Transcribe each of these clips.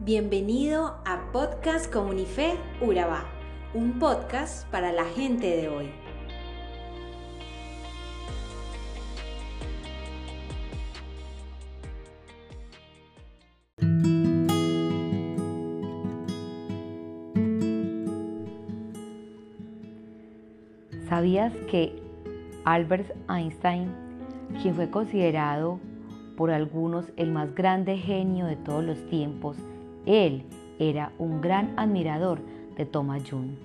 Bienvenido a Podcast Comunife Urabá, un podcast para la gente de hoy. ¿Sabías que Albert Einstein, quien fue considerado por algunos el más grande genio de todos los tiempos, él era un gran admirador de Thomas June.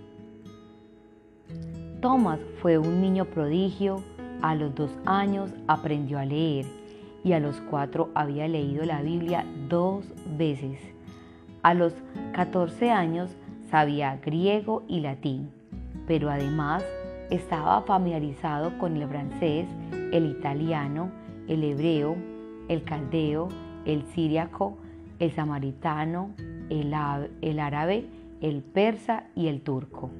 Thomas fue un niño prodigio, a los dos años aprendió a leer y a los cuatro había leído la Biblia dos veces. A los 14 años sabía griego y latín, pero además estaba familiarizado con el francés, el italiano, el hebreo, el caldeo, el siríaco, el samaritano, el, árabe, el persa y el turco.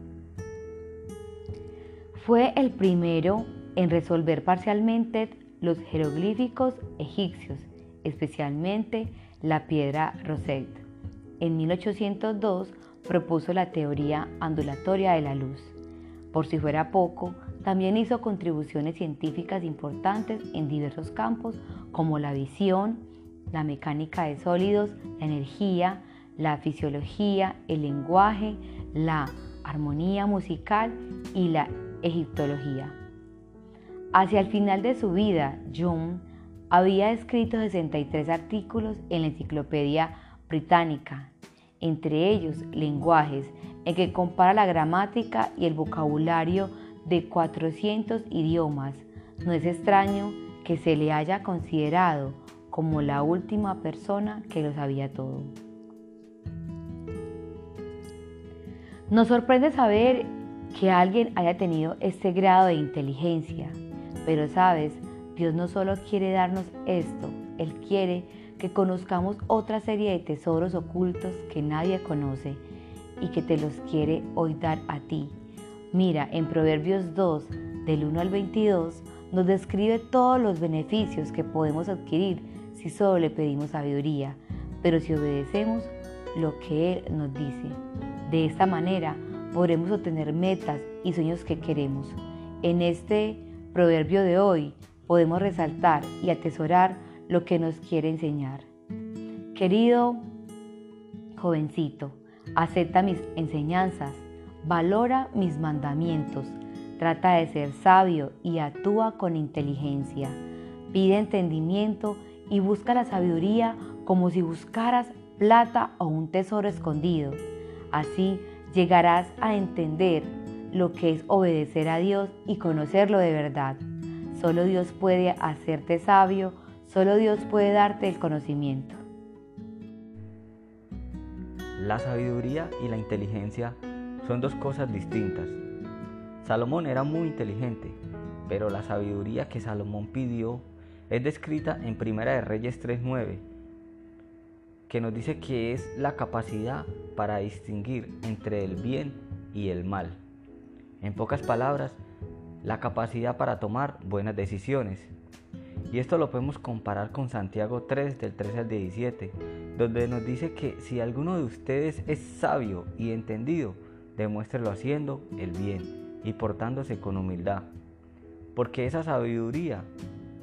Fue el primero en resolver parcialmente los jeroglíficos egipcios, especialmente la piedra Rosette. En 1802 propuso la teoría ondulatoria de la luz. Por si fuera poco, también hizo contribuciones científicas importantes en diversos campos como la visión, la mecánica de sólidos, la energía, la fisiología, el lenguaje, la armonía musical y la egiptología. Hacia el final de su vida, Jung había escrito 63 artículos en la Enciclopedia Británica, entre ellos lenguajes, en que compara la gramática y el vocabulario de 400 idiomas. No es extraño que se le haya considerado como la última persona que lo sabía todo. Nos sorprende saber que alguien haya tenido este grado de inteligencia, pero sabes, Dios no solo quiere darnos esto, Él quiere que conozcamos otra serie de tesoros ocultos que nadie conoce y que te los quiere hoy dar a ti. Mira, en Proverbios 2, del 1 al 22, nos describe todos los beneficios que podemos adquirir si solo le pedimos sabiduría, pero si obedecemos lo que Él nos dice. De esta manera podremos obtener metas y sueños que queremos. En este proverbio de hoy podemos resaltar y atesorar lo que nos quiere enseñar. Querido jovencito, acepta mis enseñanzas, valora mis mandamientos, trata de ser sabio y actúa con inteligencia. Pide entendimiento y busca la sabiduría como si buscaras plata o un tesoro escondido. Así llegarás a entender lo que es obedecer a Dios y conocerlo de verdad. Solo Dios puede hacerte sabio, solo Dios puede darte el conocimiento. La sabiduría y la inteligencia son dos cosas distintas. Salomón era muy inteligente, pero la sabiduría que Salomón pidió es descrita en Primera de Reyes 3.9, que nos dice que es la capacidad para distinguir entre el bien y el mal. En pocas palabras, la capacidad para tomar buenas decisiones. Y esto lo podemos comparar con Santiago 3 del 13 al 17, donde nos dice que si alguno de ustedes es sabio y entendido, demuéstrelo haciendo el bien y portándose con humildad. Porque esa sabiduría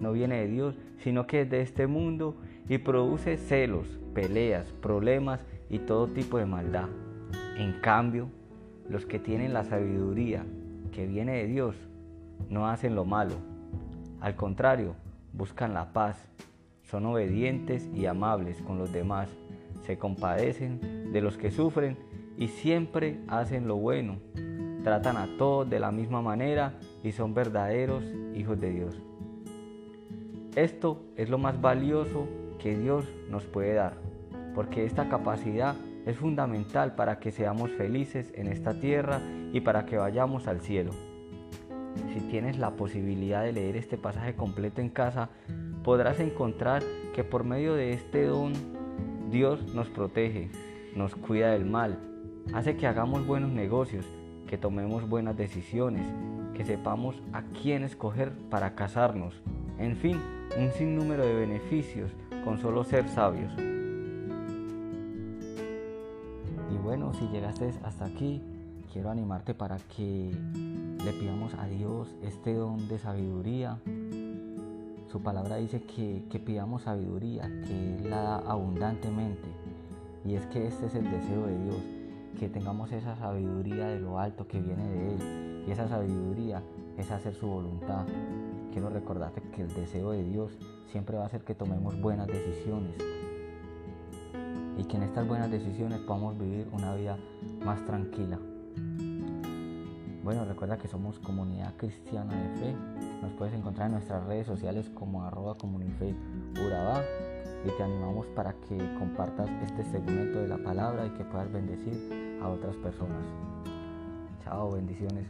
no viene de Dios, sino que es de este mundo y produce celos, peleas, problemas y todo tipo de maldad. En cambio, los que tienen la sabiduría que viene de Dios no hacen lo malo. Al contrario, buscan la paz, son obedientes y amables con los demás, se compadecen de los que sufren y siempre hacen lo bueno. Tratan a todos de la misma manera y son verdaderos hijos de Dios. Esto es lo más valioso que Dios nos puede dar, porque esta capacidad es fundamental para que seamos felices en esta tierra y para que vayamos al cielo. Si tienes la posibilidad de leer este pasaje completo en casa, podrás encontrar que por medio de este don Dios nos protege, nos cuida del mal, hace que hagamos buenos negocios, que tomemos buenas decisiones, que sepamos a quién escoger para casarnos, en fin, un sinnúmero de beneficios con solo ser sabios. Bueno, si llegaste hasta aquí, quiero animarte para que le pidamos a Dios este don de sabiduría. Su palabra dice que, que pidamos sabiduría, que Él la da abundantemente. Y es que este es el deseo de Dios, que tengamos esa sabiduría de lo alto que viene de Él. Y esa sabiduría es hacer su voluntad. Quiero recordarte que el deseo de Dios siempre va a ser que tomemos buenas decisiones. Y que en estas buenas decisiones podamos vivir una vida más tranquila. Bueno, recuerda que somos comunidad cristiana de fe. Nos puedes encontrar en nuestras redes sociales como arroba y te animamos para que compartas este segmento de la palabra y que puedas bendecir a otras personas. Chao, bendiciones.